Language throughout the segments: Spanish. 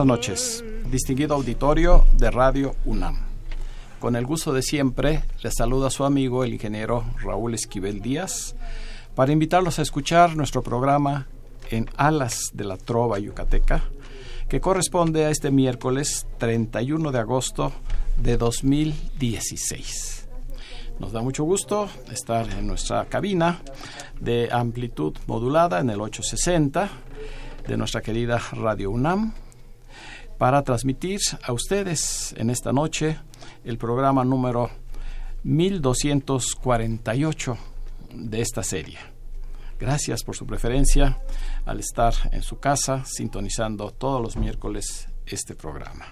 Buenas noches, distinguido auditorio de Radio UNAM. Con el gusto de siempre, les saluda su amigo el ingeniero Raúl Esquivel Díaz para invitarlos a escuchar nuestro programa en Alas de la Trova Yucateca, que corresponde a este miércoles 31 de agosto de 2016. Nos da mucho gusto estar en nuestra cabina de amplitud modulada en el 860 de nuestra querida Radio UNAM para transmitir a ustedes en esta noche el programa número 1248 de esta serie. Gracias por su preferencia al estar en su casa sintonizando todos los miércoles este programa.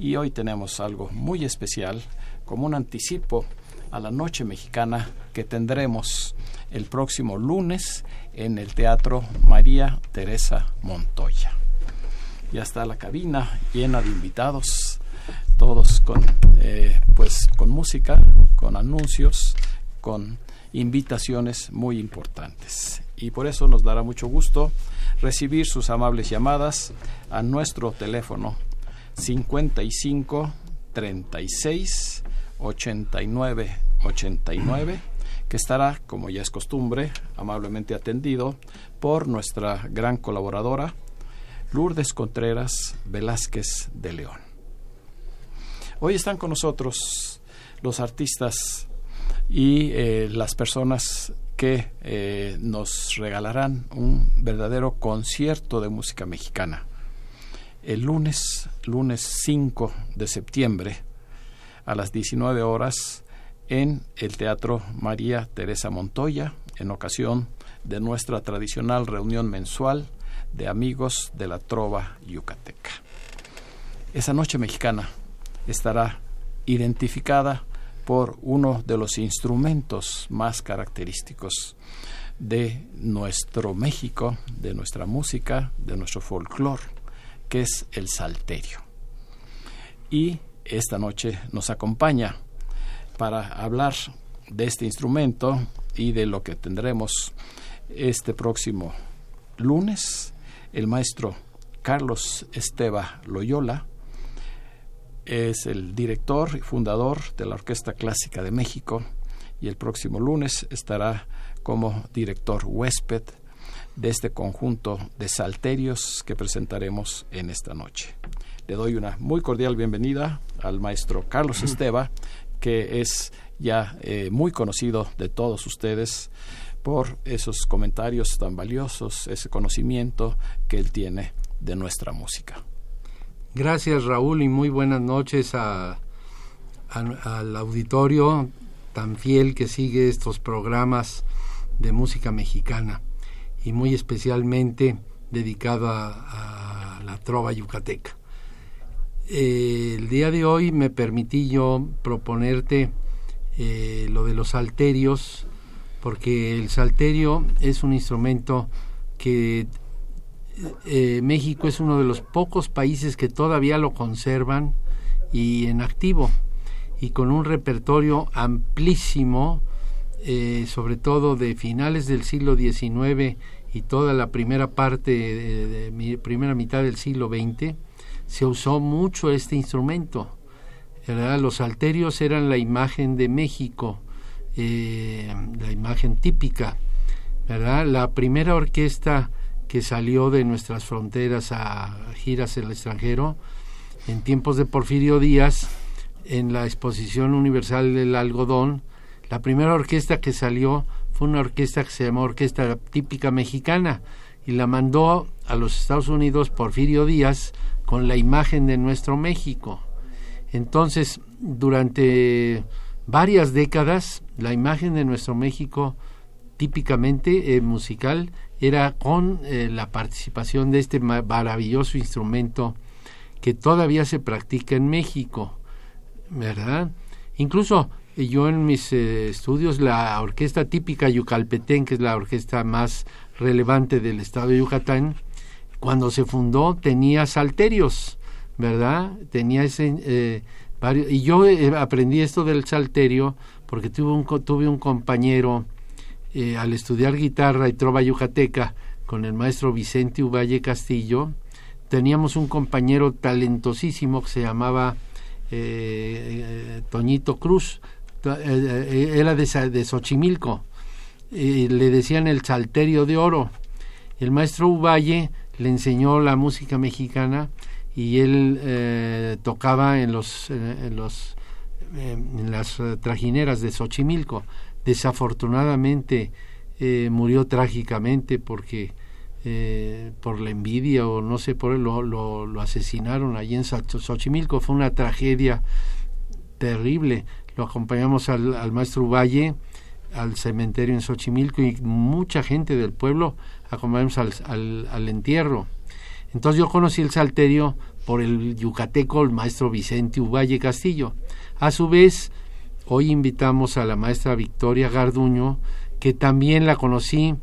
Y hoy tenemos algo muy especial como un anticipo a la noche mexicana que tendremos el próximo lunes en el Teatro María Teresa Montoya. Ya está la cabina llena de invitados, todos con, eh, pues, con música, con anuncios, con invitaciones muy importantes. Y por eso nos dará mucho gusto recibir sus amables llamadas a nuestro teléfono 55 36 89 89 que estará, como ya es costumbre, amablemente atendido por nuestra gran colaboradora Lourdes Contreras Velázquez de León. Hoy están con nosotros los artistas y eh, las personas que eh, nos regalarán un verdadero concierto de música mexicana. El lunes, lunes 5 de septiembre, a las 19 horas, en el Teatro María Teresa Montoya, en ocasión de nuestra tradicional reunión mensual de amigos de la Trova Yucateca. Esa noche mexicana estará identificada por uno de los instrumentos más característicos de nuestro México, de nuestra música, de nuestro folclore, que es el salterio. Y esta noche nos acompaña para hablar de este instrumento y de lo que tendremos este próximo lunes el maestro Carlos Esteba Loyola es el director y fundador de la Orquesta Clásica de México y el próximo lunes estará como director huésped de este conjunto de salterios que presentaremos en esta noche. Le doy una muy cordial bienvenida al maestro Carlos Esteba, que es ya eh, muy conocido de todos ustedes por esos comentarios tan valiosos, ese conocimiento que él tiene de nuestra música. Gracias Raúl y muy buenas noches a, al auditorio tan fiel que sigue estos programas de música mexicana y muy especialmente dedicado a, la trova yucateca. El día de hoy me permití yo proponerte eh, lo de los salterios porque el salterio es un instrumento que eh, México es uno de los pocos países que todavía lo conservan y en activo y con un repertorio amplísimo, eh, sobre todo de finales del siglo XIX y toda la primera parte, de, primera mitad del siglo XX, se usó mucho este instrumento. Los salterios eran la imagen de México, eh, la imagen típica, ¿verdad? La primera orquesta que salió de nuestras fronteras a giras en el extranjero en tiempos de Porfirio Díaz en la Exposición Universal del Algodón. La primera orquesta que salió fue una orquesta que se llamó Orquesta Típica Mexicana y la mandó a los Estados Unidos Porfirio Díaz con la imagen de nuestro México. Entonces, durante varias décadas, la imagen de nuestro México típicamente eh, musical era con eh, la participación de este maravilloso instrumento que todavía se practica en México, ¿verdad? Incluso eh, yo en mis estudios, la orquesta típica Yucalpetén, que es la orquesta más relevante del estado de Yucatán, cuando se fundó tenía salterios, ¿verdad? Tenía ese... y yo aprendí esto del salterio porque tuve un, tuve un compañero eh, al estudiar guitarra y trova yucateca con el maestro Vicente Uvalle Castillo, teníamos un compañero talentosísimo que se llamaba eh, eh, Toñito Cruz, era de, de Xochimilco, le decían el salterio de oro. El maestro Uvalle le enseñó la música mexicana y él tocaba en los en los en las trajineras de Xochimilco. Desafortunadamente eh, murió trágicamente porque eh, por la envidia o no sé por lo, lo, lo asesinaron allí en Xochimilco. Fue una tragedia terrible. Lo acompañamos al, al maestro Valle al cementerio en Xochimilco y mucha gente del pueblo acompañamos al, al entierro. Entonces yo conocí el salterio por el yucateco el maestro Vicente Uvalle Castillo a su vez Hoy invitamos a la maestra Victoria Garduño, que también la conocí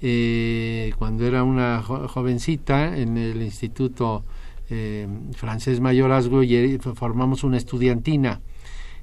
eh, cuando era una jovencita en el Instituto eh, Francés Mayorazgo y formamos una estudiantina.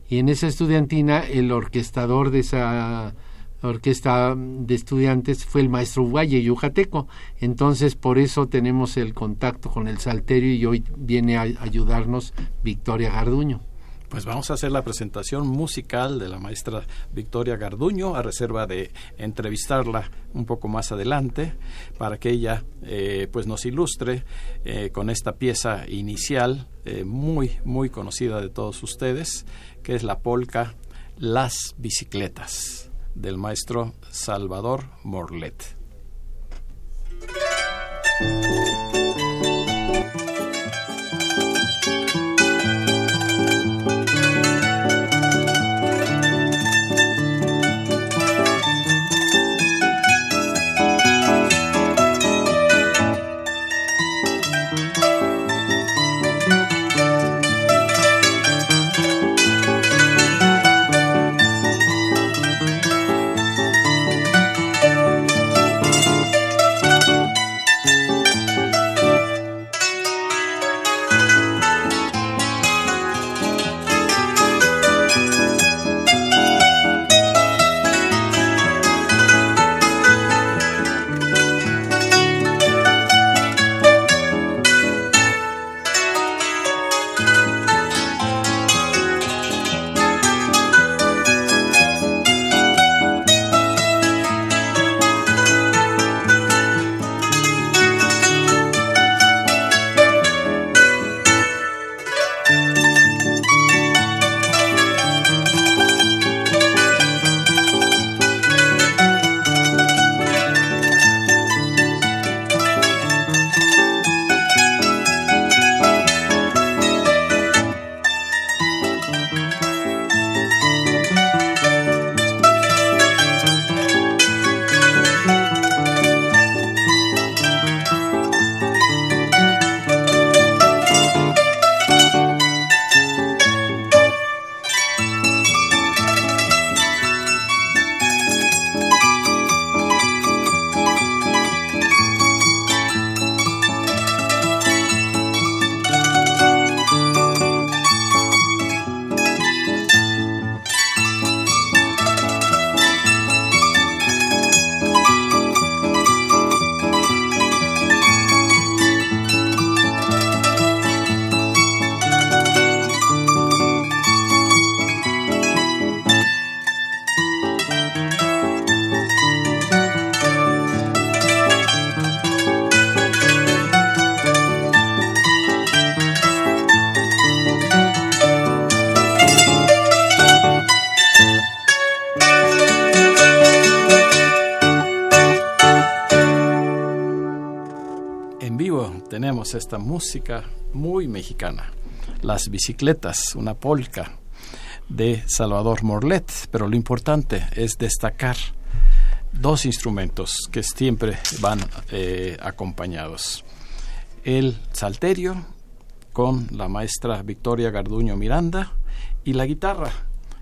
Y en esa estudiantina el orquestador de esa orquesta de estudiantes fue el maestro Valle Yucateco. Entonces, por eso tenemos el contacto con el Salterio y hoy viene a ayudarnos Victoria Garduño. Pues vamos a hacer la presentación musical de la maestra Victoria Garduño, a reserva de entrevistarla un poco más adelante, para que ella eh, pues nos ilustre eh, con esta pieza inicial eh, muy, muy conocida de todos ustedes, que es la polca Las Bicicletas, del maestro Salvador Morlet. Música muy mexicana. Las bicicletas, una polca de Salvador Morlet, pero lo importante es destacar dos instrumentos que siempre van eh, acompañados. El salterio con la maestra Victoria Garduño Miranda y la guitarra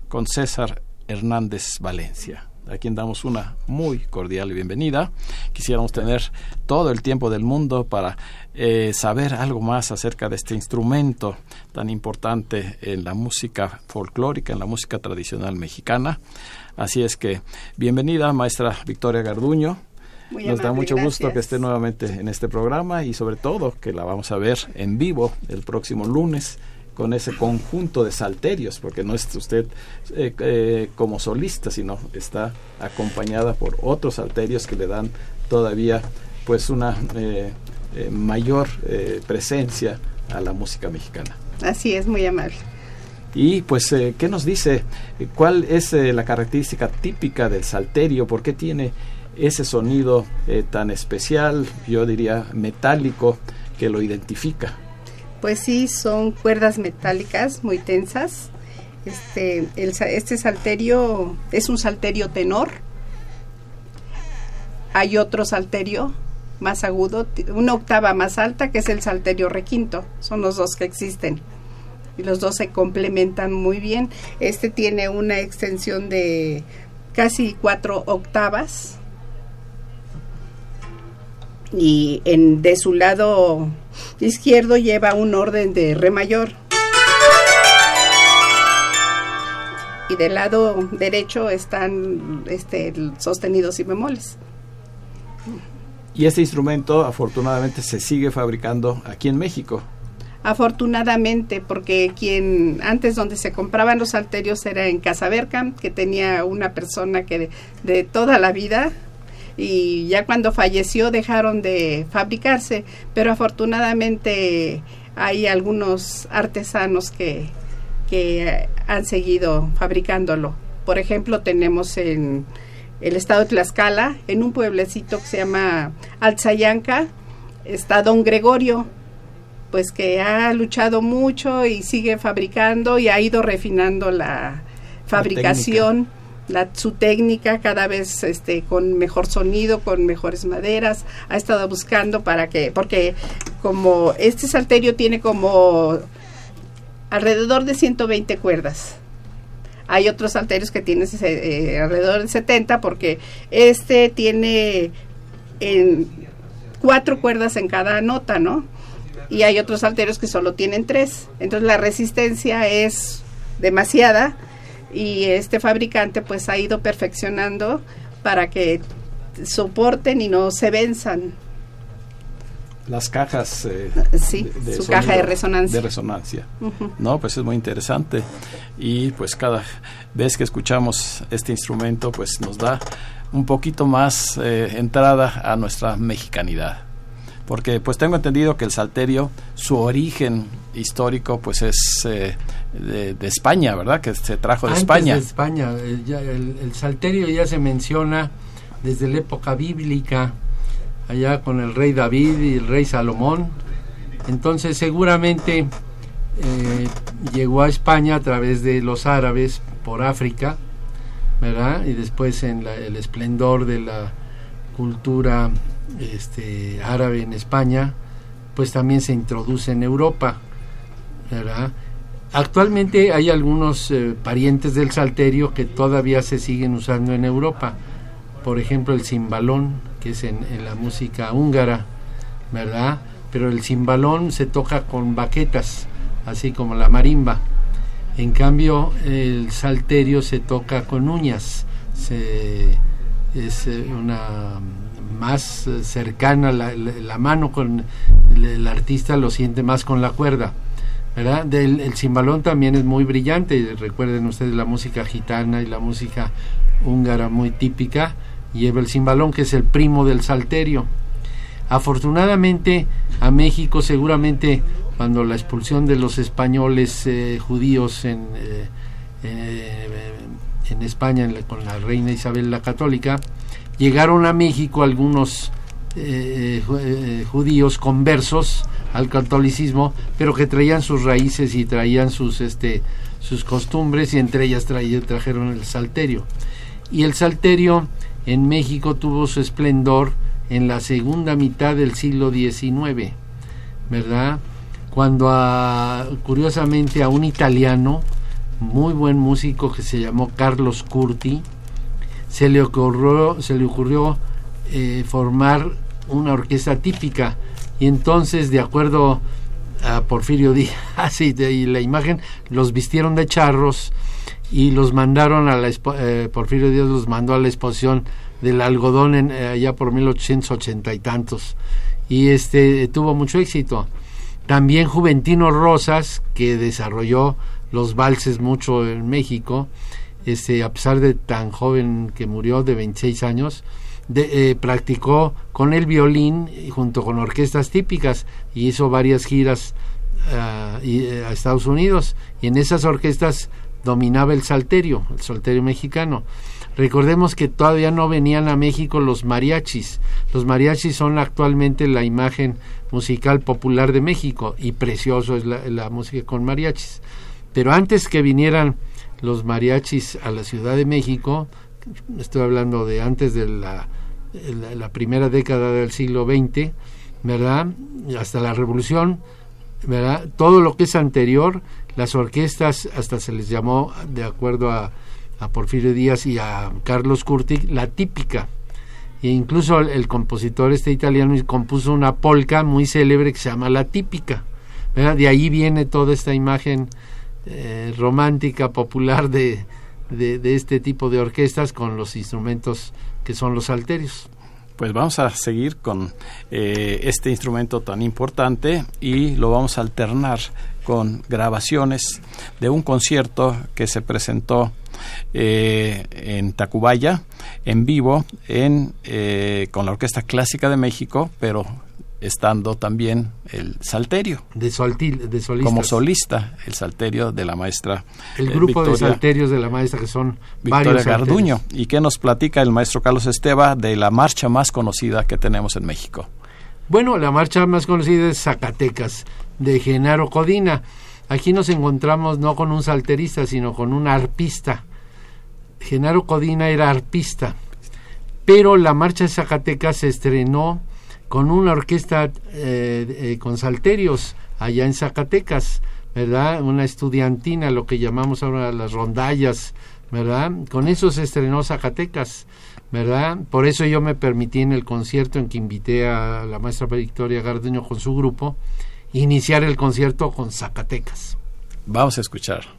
con César Hernández Valencia a quien damos una muy cordial bienvenida. Quisiéramos tener todo el tiempo del mundo para eh, saber algo más acerca de este instrumento tan importante en la música folclórica, en la música tradicional mexicana. Así es que, bienvenida, maestra Victoria Garduño. Nos da mucho gusto que esté nuevamente en este programa y sobre todo que la vamos a ver en vivo el próximo lunes con ese conjunto de salterios, porque no es usted eh, eh, como solista, sino está acompañada por otros salterios que le dan todavía pues una eh, mayor presencia a la música mexicana. Así es, muy amable. Y pues, ¿qué nos dice? ¿Cuál es la característica típica del salterio? ¿Por qué tiene ese sonido tan especial, yo diría metálico, que lo identifica? Pues sí, son cuerdas metálicas muy tensas. Este, este salterio es un salterio tenor. Hay otro salterio más agudo, una octava más alta, que es el salterio requinto. Son los dos que existen y los dos se complementan muy bien. Este tiene una extensión de casi cuatro octavas y en, de su lado izquierdo lleva un orden de re mayor. Y del lado derecho están este, sostenidos y bemoles. Y este instrumento afortunadamente se sigue fabricando aquí en México afortunadamente porque quien antes donde se compraban los alterios era en Casa Berkham que tenía una persona que de, toda la vida y ya cuando falleció dejaron de fabricarse pero afortunadamente hay algunos artesanos que, que han seguido fabricándolo. Por ejemplo tenemos en el estado de Tlaxcala en un pueblecito que se llama Alzayanca está don Gregorio pues que ha luchado mucho y sigue fabricando y ha ido refinando la fabricación, la, su técnica cada vez este con mejor sonido, con mejores maderas, ha estado buscando para que porque como este salterio tiene como alrededor de 120 cuerdas. Hay otros salterios que tienen eh, alrededor de 70 porque este tiene en cuatro cuerdas en cada nota, ¿no? y hay otros salterios que solo tienen tres. Entonces la resistencia es demasiada y este fabricante pues ha ido perfeccionando para que soporten y no se venzan. Las cajas. Eh, sí, su caja de resonancia. De resonancia. No, pues es muy interesante. Y pues cada vez que escuchamos este instrumento, pues nos da un poquito más eh, entrada a nuestra mexicanidad porque pues tengo entendido que el salterio, su origen histórico pues es eh, de, España, ¿verdad? Que se trajo de España. de España, el, el, salterio ya se menciona desde la época bíblica, allá con el rey David y el rey Salomón. Entonces seguramente eh, llegó a España a través de los árabes por África, ¿verdad? Y después en el esplendor de la cultura este, árabe en España, pues también se introduce en Europa, Actualmente hay algunos eh, parientes del salterio que todavía se siguen usando en Europa. Por ejemplo, el cimbalón, que es en, la música húngara, ¿verdad? Pero el cimbalón se toca con baquetas, así como la marimba. En cambio, el salterio se toca con uñas. es eh, una más eh, cercana, la, mano con el, artista lo siente más con la cuerda. ¿verdad? el cimbalón también es muy brillante, recuerden ustedes la música gitana y la música húngara muy típica, lleva el cimbalón que es el primo del salterio. Afortunadamente a México seguramente cuando la expulsión de los españoles eh, judíos en, eh, en España con la reina Isabel la Católica, llegaron a México algunos eh, eh, judíos conversos al catolicismo, pero que traían sus raíces y traían sus este sus costumbres y entre ellas trajeron el salterio. Y el salterio en México tuvo su esplendor en la segunda mitad del siglo XIX, ¿verdad? Cuando curiosamente a un italiano, muy buen músico que se llamó Carlos Curti, se le ocurrió, se le ocurrió eh, formar una orquesta típica. Y entonces de acuerdo a Porfirio Díaz y, de, la imagen los vistieron de charros y los mandaron a la eh, Porfirio Díaz los mandó a la exposición del algodón en, eh, allá por 1880 y tantos. Y este tuvo mucho éxito. También Juventino Rosas que desarrolló los valses mucho en México este a pesar de tan joven que murió de 26 años eh, practicó con el violín junto con orquestas típicas y hizo varias giras ah, eh, a Estados Unidos y en esas orquestas dominaba el salterio, el salterio mexicano. Recordemos que todavía no venían a México los mariachis. Los mariachis son actualmente la imagen musical popular de México y precioso es la música con mariachis. Pero antes que vinieran los mariachis a la Ciudad de México, estoy hablando de antes de la primera década del siglo XX, ¿verdad? Hasta la revolución, ¿verdad? Todo lo que es anterior, las orquestas hasta se les llamó, de acuerdo a, Porfirio Díaz y a Carlos Curti, la típica. E incluso el, compositor este italiano compuso una polca muy célebre que se llama La Típica. ¿verdad? De ahí viene toda esta imagen eh, romántica, popular de, de, este tipo de orquestas con los instrumentos que son los alterios. Pues vamos a seguir con eh, este instrumento tan importante y lo vamos a alternar con grabaciones de un concierto que se presentó eh, en Tacubaya en vivo en, eh, con la Orquesta Clásica de México, pero estando también el salterio. De, de Como solista, el salterio de la maestra. El eh, grupo de salterios de la maestra que son Victoria Garduño. ¿Y qué nos platica el maestro Carlos Esteba de la marcha más conocida que tenemos en México? Bueno, la marcha más conocida es Zacatecas, de Genaro Codina. Aquí nos encontramos no con un salterista, sino con un arpista. Genaro Codina era arpista. Pero la marcha de Zacatecas se estrenó con una orquesta eh, eh, con salterios allá en Zacatecas, ¿verdad? Una estudiantina, lo que llamamos ahora las rondallas, ¿verdad? Con eso se estrenó Zacatecas, ¿verdad? Por eso yo me permití en el concierto en que invité a la maestra Victoria Gardeño con su grupo, iniciar el concierto con Zacatecas. Vamos a escuchar.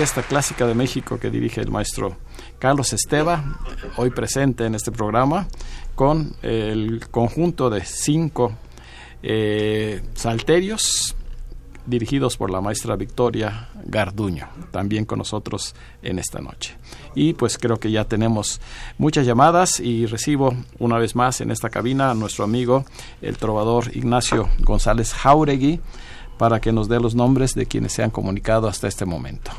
Orquesta Clásica de México que dirige el maestro Carlos Esteva, hoy presente en este programa, con el conjunto de cinco eh, salterios dirigidos por la maestra Victoria Garduño, también con nosotros en esta noche. Y pues creo que ya tenemos muchas llamadas y recibo una vez más en esta cabina a nuestro amigo el trovador Ignacio González Jauregui para que nos dé los nombres de quienes se han comunicado hasta este momento.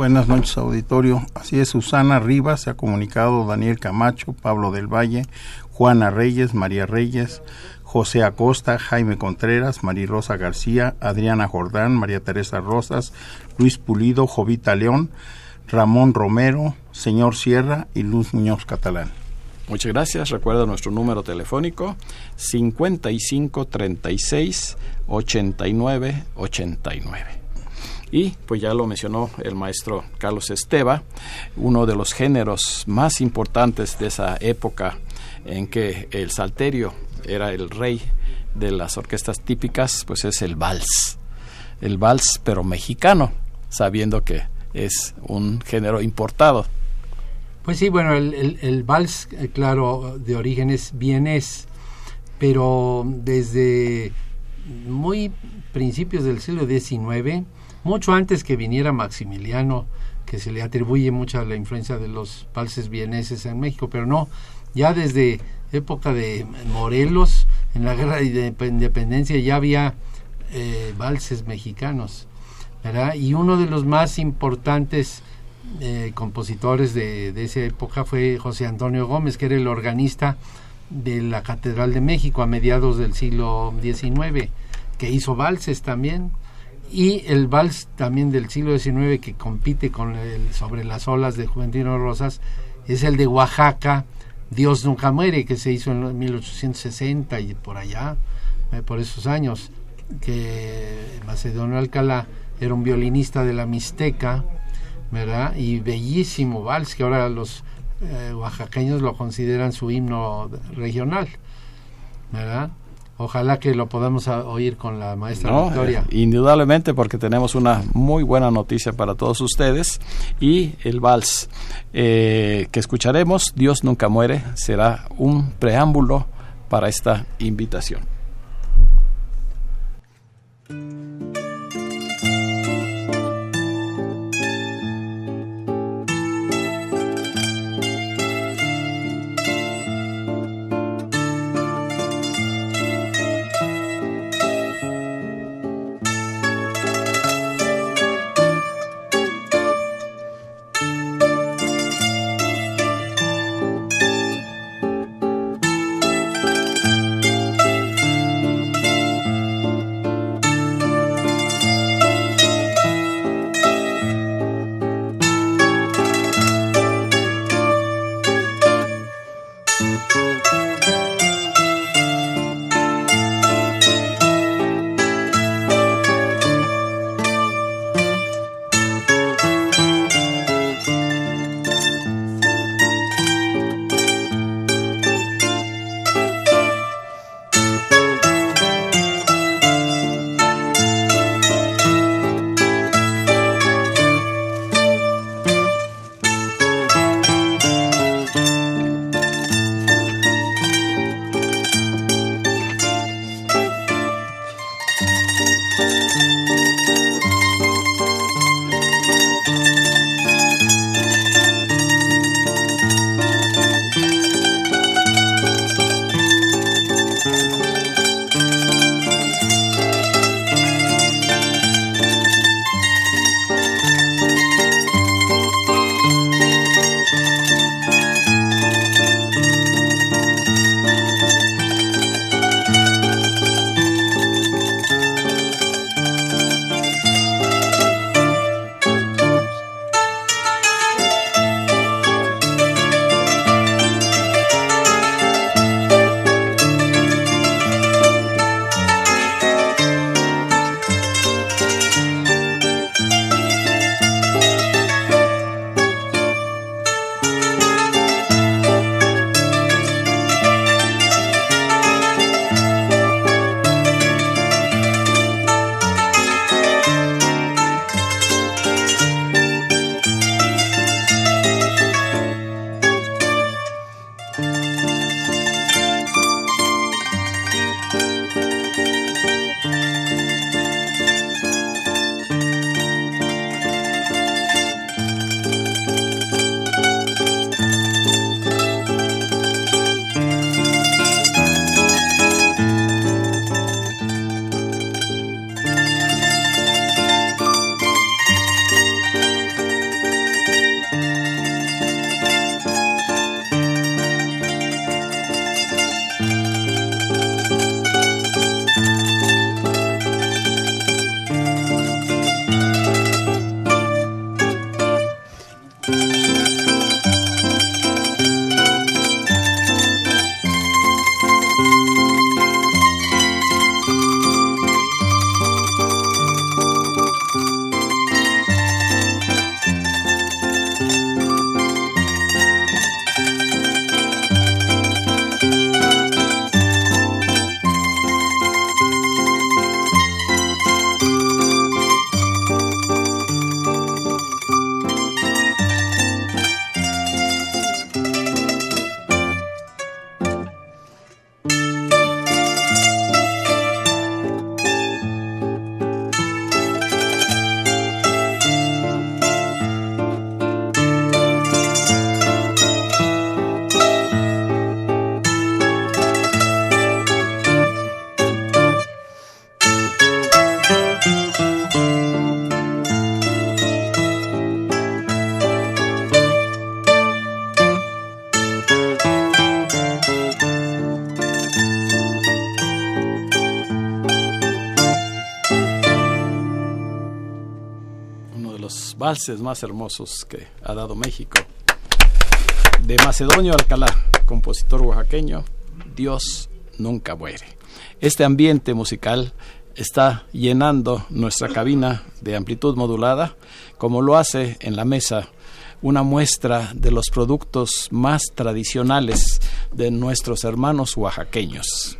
Buenas noches, auditorio. Así es, Susana Rivas se ha comunicado, Daniel Camacho, Pablo del Valle, Juana Reyes, María Reyes, José Acosta, Jaime Contreras, María Rosa García, Adriana Jordán, María Teresa Rosas, Luis Pulido, Jovita León, Ramón Romero, Señor Sierra y Luz Muñoz Catalán. Muchas gracias. Recuerda nuestro número telefónico 55 36 89 89. Y pues ya lo mencionó el maestro Carlos Esteva, uno de los géneros más importantes de esa época en que el salterio era el rey de las orquestas típicas, pues es el vals. El vals, pero mexicano, sabiendo que es un género importado. Pues sí, bueno, el, vals, eh, claro, de origen es vienés, pero desde muy principios del siglo XIX, mucho antes que viniera Maximiliano, que se le atribuye mucha la influencia de los valses vieneses en México, pero no, ya desde época de Morelos, en la guerra de independencia ya había eh, valses mexicanos, ¿verdad? Y uno de los más importantes eh, compositores de, de, esa época fue José Antonio Gómez, que era el organista de la Catedral de México a mediados del siglo XIX, que hizo valses también. Y el vals también del siglo XIX que compite con el sobre las olas de Juventino Rosas es el de Oaxaca, Dios nunca muere, que se hizo en 1860 y por allá, eh, por esos años, que Macedonio Alcalá era un violinista de la Mixteca, ¿verdad? Y bellísimo vals, que ahora los eh, oaxaqueños lo consideran su himno regional, ¿verdad? Ojalá que lo podamos oír con la maestra Victoria. Eh, indudablemente porque tenemos una muy buena noticia para todos ustedes y el vals eh, que escucharemos, Dios nunca muere, será un preámbulo para esta invitación. Valses más hermosos que ha dado México. De Macedonio Alcalá, compositor oaxaqueño, Dios nunca muere. Este ambiente musical está llenando nuestra cabina de amplitud modulada, como lo hace en la mesa una muestra de los productos más tradicionales de nuestros hermanos oaxaqueños.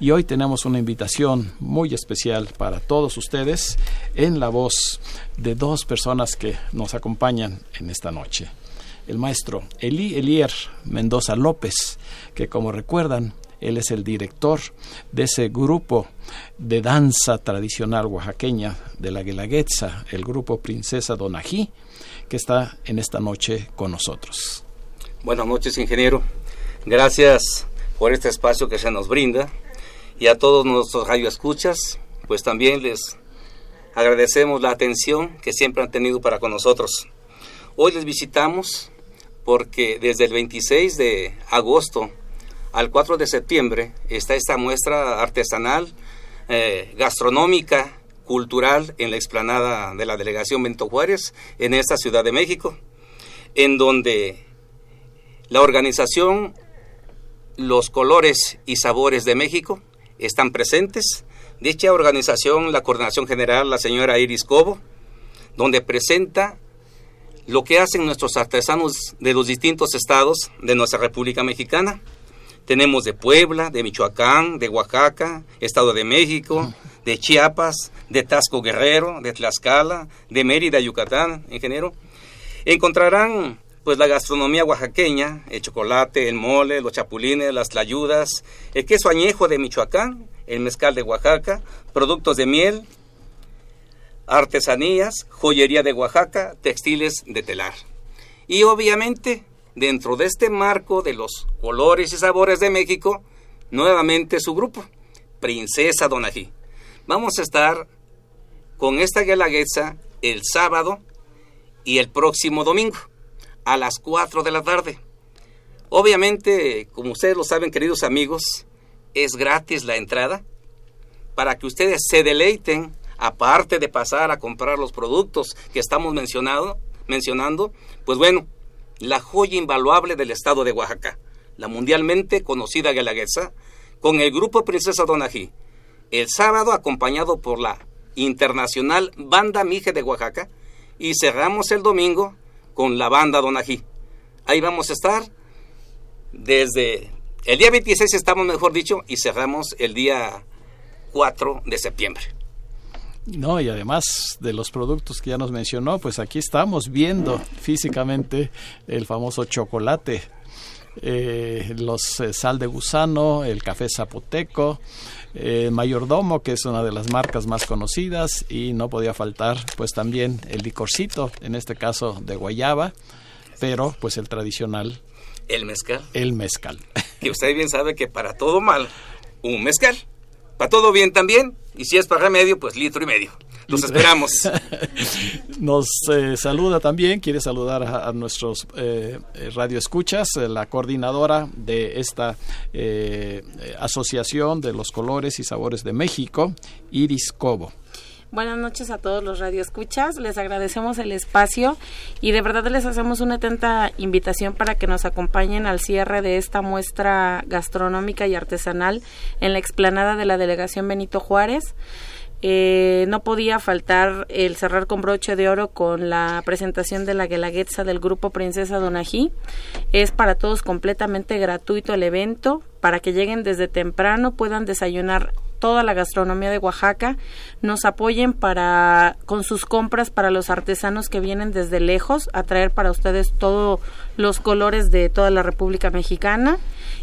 Y hoy tenemos una invitación muy especial para todos ustedes en la voz de dos personas que nos acompañan en esta noche. El maestro Eli Elier Mendoza López, que como recuerdan, él es el director de ese grupo de danza tradicional oaxaqueña de la Guelaguetza, el grupo Princesa Donají, que está en esta noche con nosotros. Buenas noches, ingeniero. Gracias por este espacio que se nos brinda y a todos nuestros radioescuchas, pues también les agradecemos la atención que siempre han tenido para con nosotros. Hoy les visitamos porque desde el 26 de agosto al 4 de septiembre está esta muestra artesanal, eh, gastronómica, cultural en la explanada de la delegación Bento Juárez en esta Ciudad de México, en donde la organización Los Colores y Sabores de México están presentes. Dicha organización, la coordinación general, la señora Iris Cobo, donde presenta lo que hacen nuestros artesanos de los distintos estados de nuestra República Mexicana. Tenemos de Puebla, de Michoacán, de Oaxaca, Estado de México, de Chiapas, de Tasco Guerrero, de Tlaxcala, de Mérida, Yucatán, ingeniero. Encontrarán pues la gastronomía oaxaqueña, el chocolate, el mole, los chapulines, las tlayudas, el queso añejo de Michoacán, el mezcal de Oaxaca, productos de miel, artesanías, joyería de Oaxaca, textiles de telar. Y obviamente, dentro de este marco de los colores y sabores de México, nuevamente su grupo, Princesa Donají. Vamos a estar con esta guelaguetza el sábado y el próximo domingo a las 4 de la tarde. Obviamente, como ustedes lo saben, queridos amigos, es gratis la entrada para que ustedes se deleiten, aparte de pasar a comprar los productos que estamos mencionando, pues bueno, la joya invaluable del estado de Oaxaca, la mundialmente conocida Guelaguetza, con el grupo Princesa Donají, el sábado acompañado por la internacional Banda Mije de Oaxaca, y cerramos el domingo con la banda Donají. Ahí vamos a estar desde el día 26 estamos, mejor dicho, y cerramos el día 4 de septiembre. No, y además de los productos que ya nos mencionó, pues aquí estamos viendo físicamente el famoso chocolate, eh, los eh, sal de gusano, el café zapoteco, eh, Mayordomo, que es una de las marcas más conocidas, y no podía faltar pues también el licorcito, en este caso de guayaba, pero pues el tradicional. El mezcal. El mezcal. Que usted bien sabe que para todo mal, un mezcal. Para todo bien también, y si es para remedio, pues litro y medio. Los esperamos. Nos eh, saluda también, quiere saludar a, a nuestros eh, radioescuchas, eh, la coordinadora de esta eh, Asociación de los Colores y Sabores de México, Iris Cobo. Buenas noches a todos los radioescuchas. Les agradecemos el espacio y de verdad les hacemos una atenta invitación para que nos acompañen al cierre de esta muestra gastronómica y artesanal en la explanada de la delegación Benito Juárez. Eh, no podía faltar el cerrar con broche de oro con la presentación de la Guelaguetza del grupo Princesa Donají. Es para todos completamente gratuito el evento, para que lleguen desde temprano, puedan desayunar toda la gastronomía de Oaxaca, nos apoyen para con sus compras para los artesanos que vienen desde lejos a traer para ustedes todos los colores de toda la República Mexicana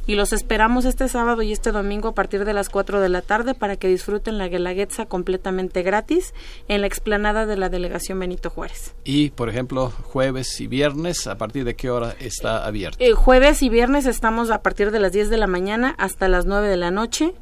y los esperamos este sábado y este domingo a partir de las 4 de la tarde para que disfruten la Guelaguetza completamente gratis en la explanada de la delegación Benito Juárez. Y, por ejemplo, jueves y viernes, ¿a partir de qué hora está abierto? Eh, jueves y viernes estamos a partir de las 10 de la mañana hasta las 9 de la noche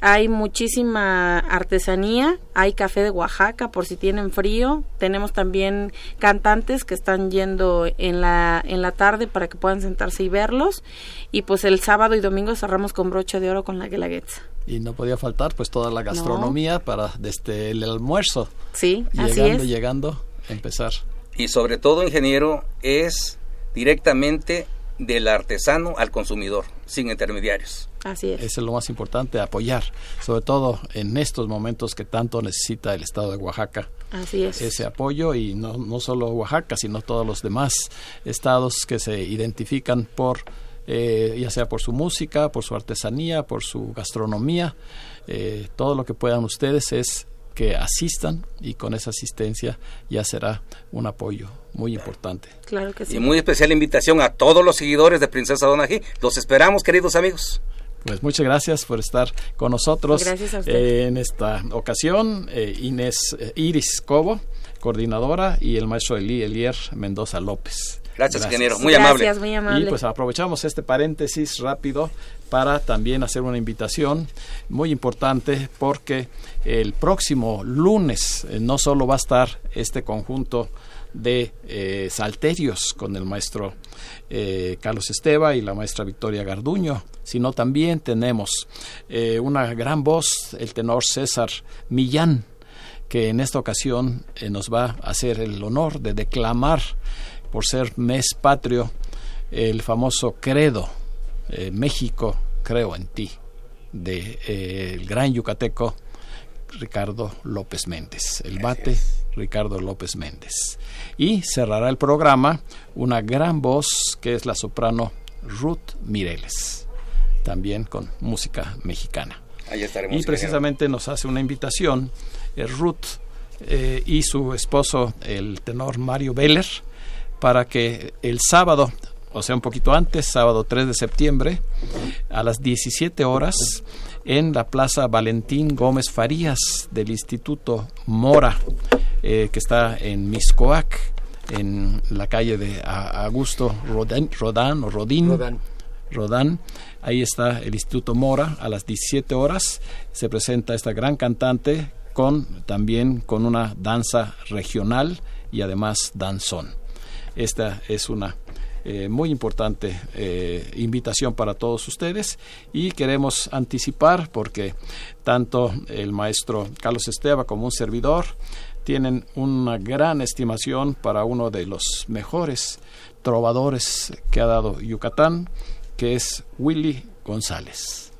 hay muchísima artesanía, hay café de Oaxaca por si tienen frío, tenemos también cantantes que están yendo en la en la tarde para que puedan sentarse y verlos y pues el sábado y domingo cerramos con broche de oro con la Guelaguetza. Y no podía faltar pues toda la gastronomía para desde el almuerzo. Sí, llegando, así es. llegando empezar. Y sobre todo, ingeniero, es directamente del artesano al consumidor, sin intermediarios. Así es. Eso es lo más importante, apoyar, sobre todo en estos momentos que tanto necesita el estado de Oaxaca. Así es. Ese apoyo y no, no solo Oaxaca, sino todos los demás estados que se identifican por, eh, ya sea por su música, por su artesanía, por su gastronomía, eh, todo lo que puedan ustedes es que asistan y con esa asistencia ya será un apoyo muy importante. Claro que sí. Y muy especial invitación a todos los seguidores de Princesa Donají. Los esperamos, queridos amigos. Pues muchas gracias por estar con nosotros eh, en esta ocasión. eh, Inés eh, Iris Cobo, coordinadora, y el maestro Eli Elier Mendoza López. Gracias, ingeniero. Muy amable. Gracias, muy amable. Y pues aprovechamos este paréntesis rápido para también hacer una invitación muy importante porque el próximo lunes eh, no solo va a estar este conjunto de eh, salterios con el maestro eh, Carlos Esteba y la maestra Victoria Garduño, sino también tenemos eh, una gran voz, el tenor César Millán, que en esta ocasión eh, nos va a hacer el honor de declamar, por ser mes patrio, el famoso credo, eh, México, creo en ti, de eh, el gran yucateco Ricardo López Méndez, el bate Ricardo López Méndez. Y cerrará el programa una gran voz que es la soprano Ruth Mireles, también con música mexicana. Ahí estaremos. Y precisamente nos hace una invitación eh, Ruth eh, y su esposo, el tenor Mario Veller, para que el sábado, o sea, un poquito antes, sábado 3 de septiembre, a las 17 horas, en la Plaza Valentín Gómez Farías del Instituto Mora, eh, que está en Miscoac, en la calle de Augusto Rodán, Rodán o Rodín. Rodán. Rodán. Ahí está el Instituto Mora a las 17 horas. Se presenta esta gran cantante con también con una danza regional y además danzón. Esta es una eh, muy importante eh, invitación para todos ustedes y queremos anticipar porque tanto el maestro Carlos Esteba como un servidor tienen una gran estimación para uno de los mejores trovadores que ha dado Yucatán, que es Willy González.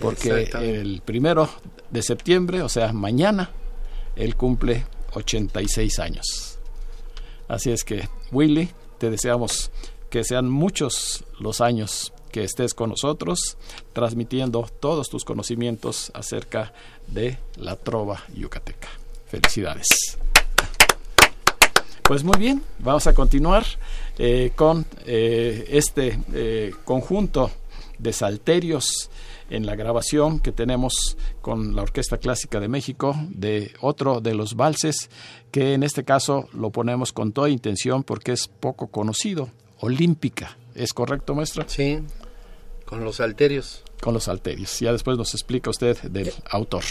Porque el primero de septiembre, o sea, mañana, él cumple 86 años. Así es que, Willy, te deseamos que sean muchos los años que estés con nosotros, transmitiendo todos tus conocimientos acerca de la trova yucateca. Felicidades. Pues muy bien, vamos a continuar eh, con eh, este eh, conjunto de salterios en la grabación que tenemos con la Orquesta Clásica de México de otro de los valses que en este caso lo ponemos con toda intención porque es poco conocido, Olímpica. ¿Es correcto, maestra? Sí, con los alterios. Con los salterios. Ya después nos explica usted del autor.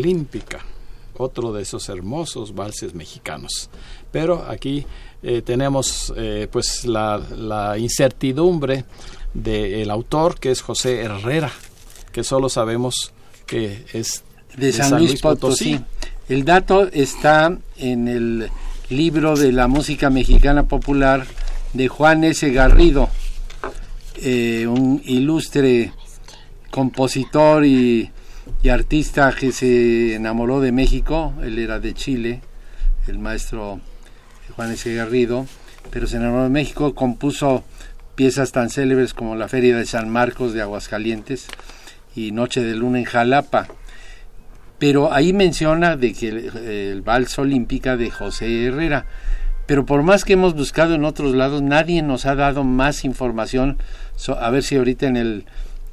Olímpica, otro de esos hermosos valses mexicanos. Pero aquí eh, tenemos eh, pues la, la incertidumbre del autor que es José Herrera, que solo sabemos que es de, San, Luis, Potosí. El dato está en el libro de la música mexicana popular de Juan S. Garrido, eh, un ilustre compositor y, y, artista que se enamoró de México, él era de Chile, el maestro Juan S. Garrido, pero se enamoró de México, compuso piezas tan célebres como la Feria de San Marcos de Aguascalientes y Noche de Luna en Jalapa. Pero ahí menciona de que el, el vals olímpica de José Herrera. Pero por más que hemos buscado en otros lados, nadie nos ha dado más información. a ver si ahorita en el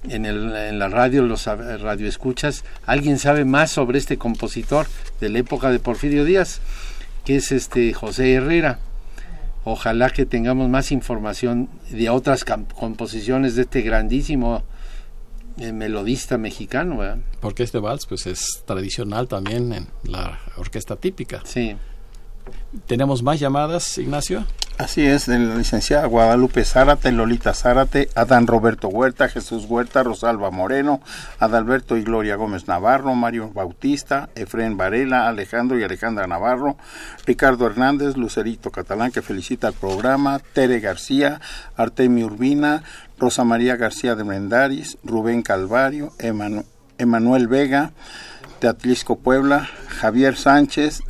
en, el, en la radio, los radioescuchas, alguien sabe más sobre este compositor de la época de Porfirio Díaz, que es este José Herrera. Ojalá que tengamos más información de otras composiciones de este grandísimo eh, melodista mexicano. ¿verdad? Porque este vals pues es tradicional también en la orquesta típica. Sí. ¿Tenemos más llamadas, Ignacio? Así es, de la licenciada Guadalupe Zárate, Lolita Zárate, Adán Roberto Huerta, Jesús Huerta, Rosalba Moreno, Adalberto y Gloria Gómez Navarro, Mario Bautista, Efren Varela, Alejandro y Alejandra Navarro, Ricardo Hernández, Lucerito Catalán, que felicita el programa, Tere García, Artemio Urbina, Rosa María García de Mendaris, Rubén Calvario, Emanuel Vega, Teatlisco Puebla, Javier Sánchez,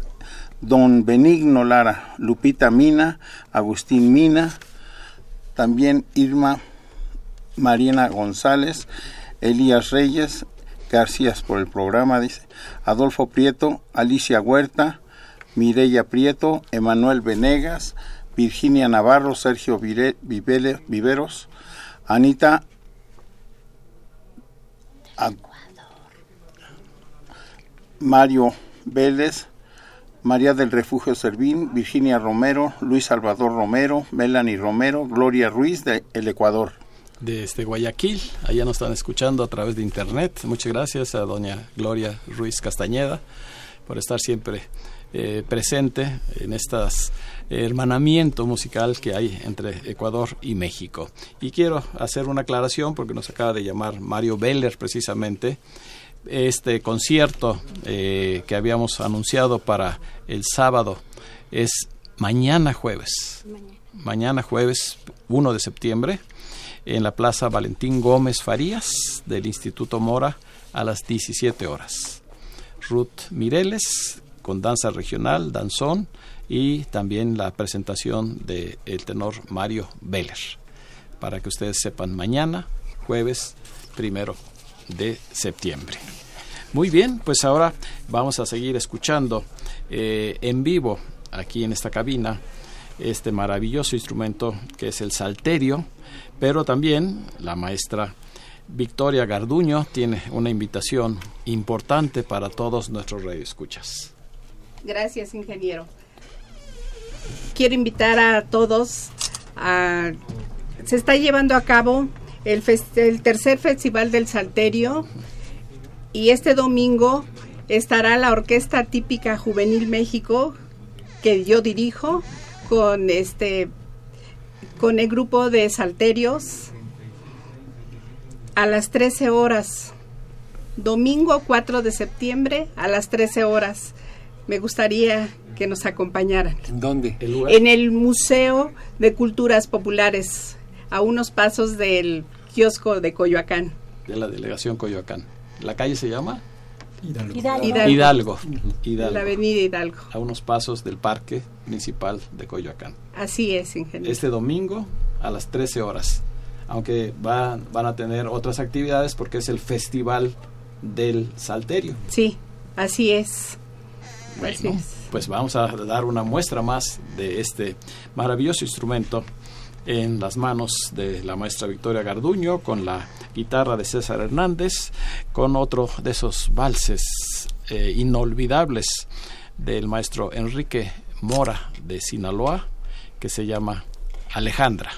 don Benigno Lara, Lupita Mina, Agustín Mina, también Irma Mariana González, Elías Reyes, García por el programa, dice, Adolfo Prieto, Alicia Huerta, Mireya Prieto, Emanuel Venegas, Virginia Navarro, Sergio Viveros, Anita Mario Vélez, María del Refugio Servín, Virginia Romero, Luis Salvador Romero, Melanie Romero, Gloria Ruiz de El Ecuador. Desde Guayaquil, allá nos están escuchando a través de internet. Muchas gracias a doña Gloria Ruiz Castañeda por estar siempre eh, presente en este hermanamiento musical que hay entre Ecuador y México. Y quiero hacer una aclaración porque nos acaba de llamar Mario Beller precisamente este concierto eh, que habíamos anunciado para el sábado es mañana jueves. Mañana. jueves 1 de septiembre en la Plaza Valentín Gómez Farías del Instituto Mora a las 17 horas. Ruth Mireles con danza regional, danzón y también la presentación del el tenor Mario Beller. Para que ustedes sepan, mañana, jueves primero de septiembre. Muy bien, pues ahora vamos a seguir escuchando eh, en vivo aquí en esta cabina este maravilloso instrumento que es el salterio, pero también la maestra Victoria Garduño tiene una invitación importante para todos nuestros radioescuchas. Gracias, ingeniero. Quiero invitar a todos a... Se está llevando a cabo el, el tercer Festival del Salterio y este domingo estará la Orquesta Típica Juvenil México que yo dirijo con este con el grupo de salterios a las 13 horas. Domingo 4 de septiembre a las 13 horas. Me gustaría que nos acompañaran. ¿En dónde? En el Museo de Culturas Populares, a unos pasos del kiosco de Coyoacán. De la delegación Coyoacán. ¿La calle se llama? Hidalgo. Hidalgo. Hidalgo. La avenida Hidalgo. A unos pasos del Parque Municipal de Coyoacán. Así es, ingeniero. Este domingo a las 13 horas. Aunque van, van a tener otras actividades porque es el Festival del Salterio. Sí, así es. Bueno, pues vamos a dar una muestra más de este maravilloso instrumento en las manos de la maestra Victoria Garduño, con la guitarra de César Hernández, con otro de esos valses eh, inolvidables del maestro Enrique Mora de Sinaloa, que se llama Alejandra.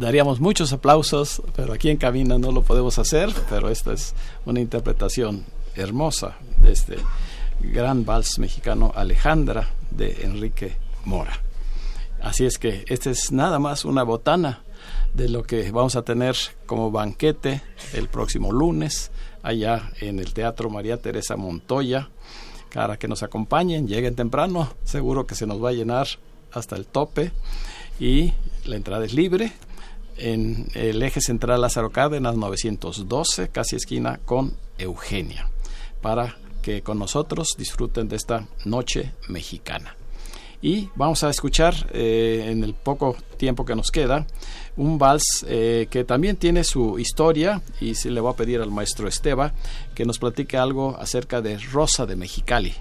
Daríamos muchos aplausos, pero aquí en cabina no lo podemos hacer, pero esta es una interpretación hermosa de este gran vals mexicano Alejandra de Enrique Mora. Así es que esta es nada más una botana de lo que vamos a tener como banquete el próximo lunes allá en el Teatro María Teresa Montoya. Para que nos acompañen, lleguen temprano, seguro que se nos va a llenar hasta el tope y la entrada es libre en el eje central Lázaro Cárdenas 912, casi esquina con Eugenia, para que con nosotros disfruten de esta noche mexicana. Y vamos a escuchar eh, en el poco tiempo que nos queda un vals eh, que también tiene su historia y se le voy a pedir al maestro Esteba que nos platique algo acerca de Rosa de Mexicali.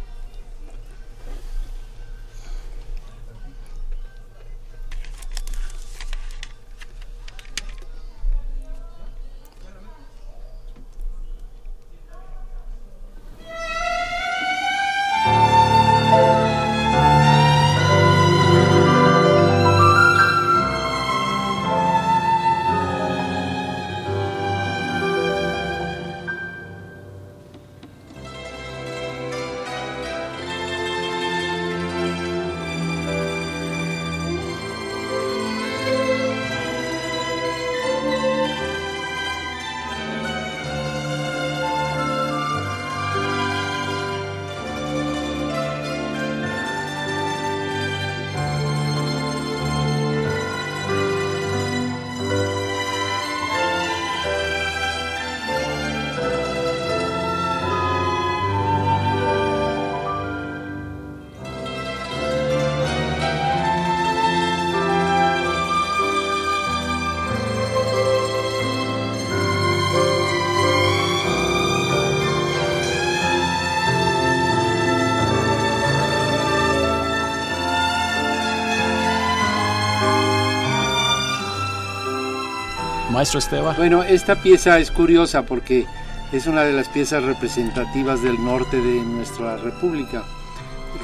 Maestro Esteban. Bueno, esta pieza es curiosa porque es una de las piezas representativas del norte de nuestra república.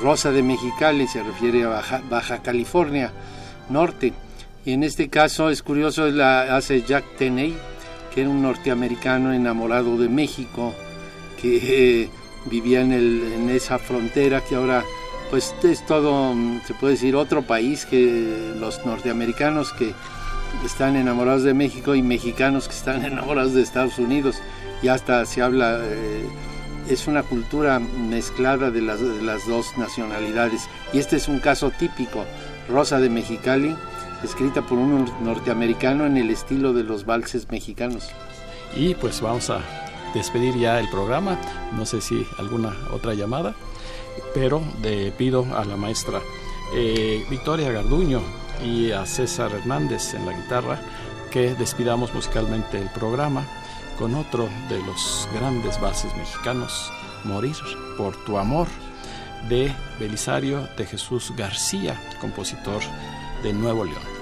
Rosa de Mexicali se refiere a Baja, California Norte. Y en este caso es curioso, la hace Jack Tenney, que era un norteamericano enamorado de México, que eh, vivía en, en esa frontera que ahora pues es todo, se puede decir, otro país que los norteamericanos que están enamorados de México y mexicanos que están enamorados de Estados Unidos. Y hasta se habla, eh, es una cultura mezclada de las, de las dos nacionalidades. Y este es un caso típico, Rosa de Mexicali, escrita por un norteamericano en el estilo de los valses mexicanos. Y pues vamos a despedir ya el programa. No sé si alguna otra llamada, pero le pido a la maestra eh, Victoria Garduño y a César Hernández en la guitarra que despidamos musicalmente el programa con otro de los grandes bases mexicanos, Morir por tu amor, de Belisario de Jesús García, compositor de Nuevo León.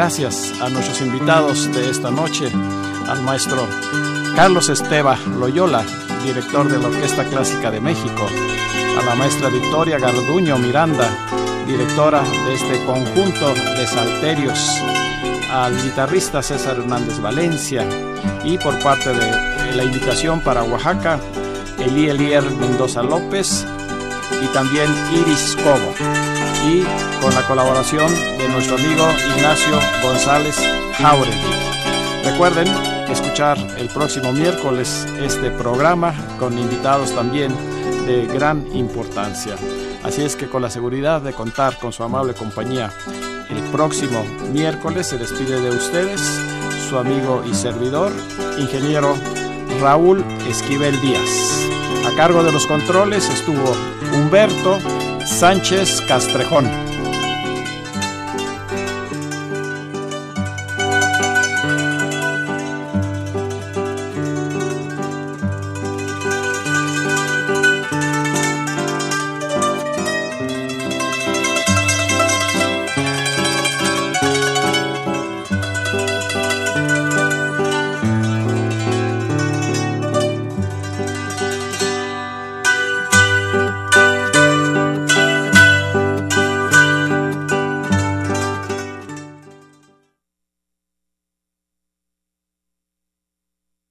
Gracias a nuestros invitados de esta noche, al maestro Carlos Esteba Loyola, director de la Orquesta Clásica de México, a la maestra Victoria Garduño Miranda, directora de este conjunto de salterios, al guitarrista César Hernández Valencia y por parte de la invitación para Oaxaca, Elí Elier Mendoza López y también Iris Cobo y con la colaboración de nuestro amigo Ignacio González Jauregui. Recuerden escuchar el próximo miércoles este programa con invitados también de gran importancia. Así es que con la seguridad de contar con su amable compañía, el próximo miércoles se despide de ustedes su amigo y servidor, ingeniero Raúl Esquivel Díaz. A cargo de los controles estuvo Humberto Sánchez Castrejón.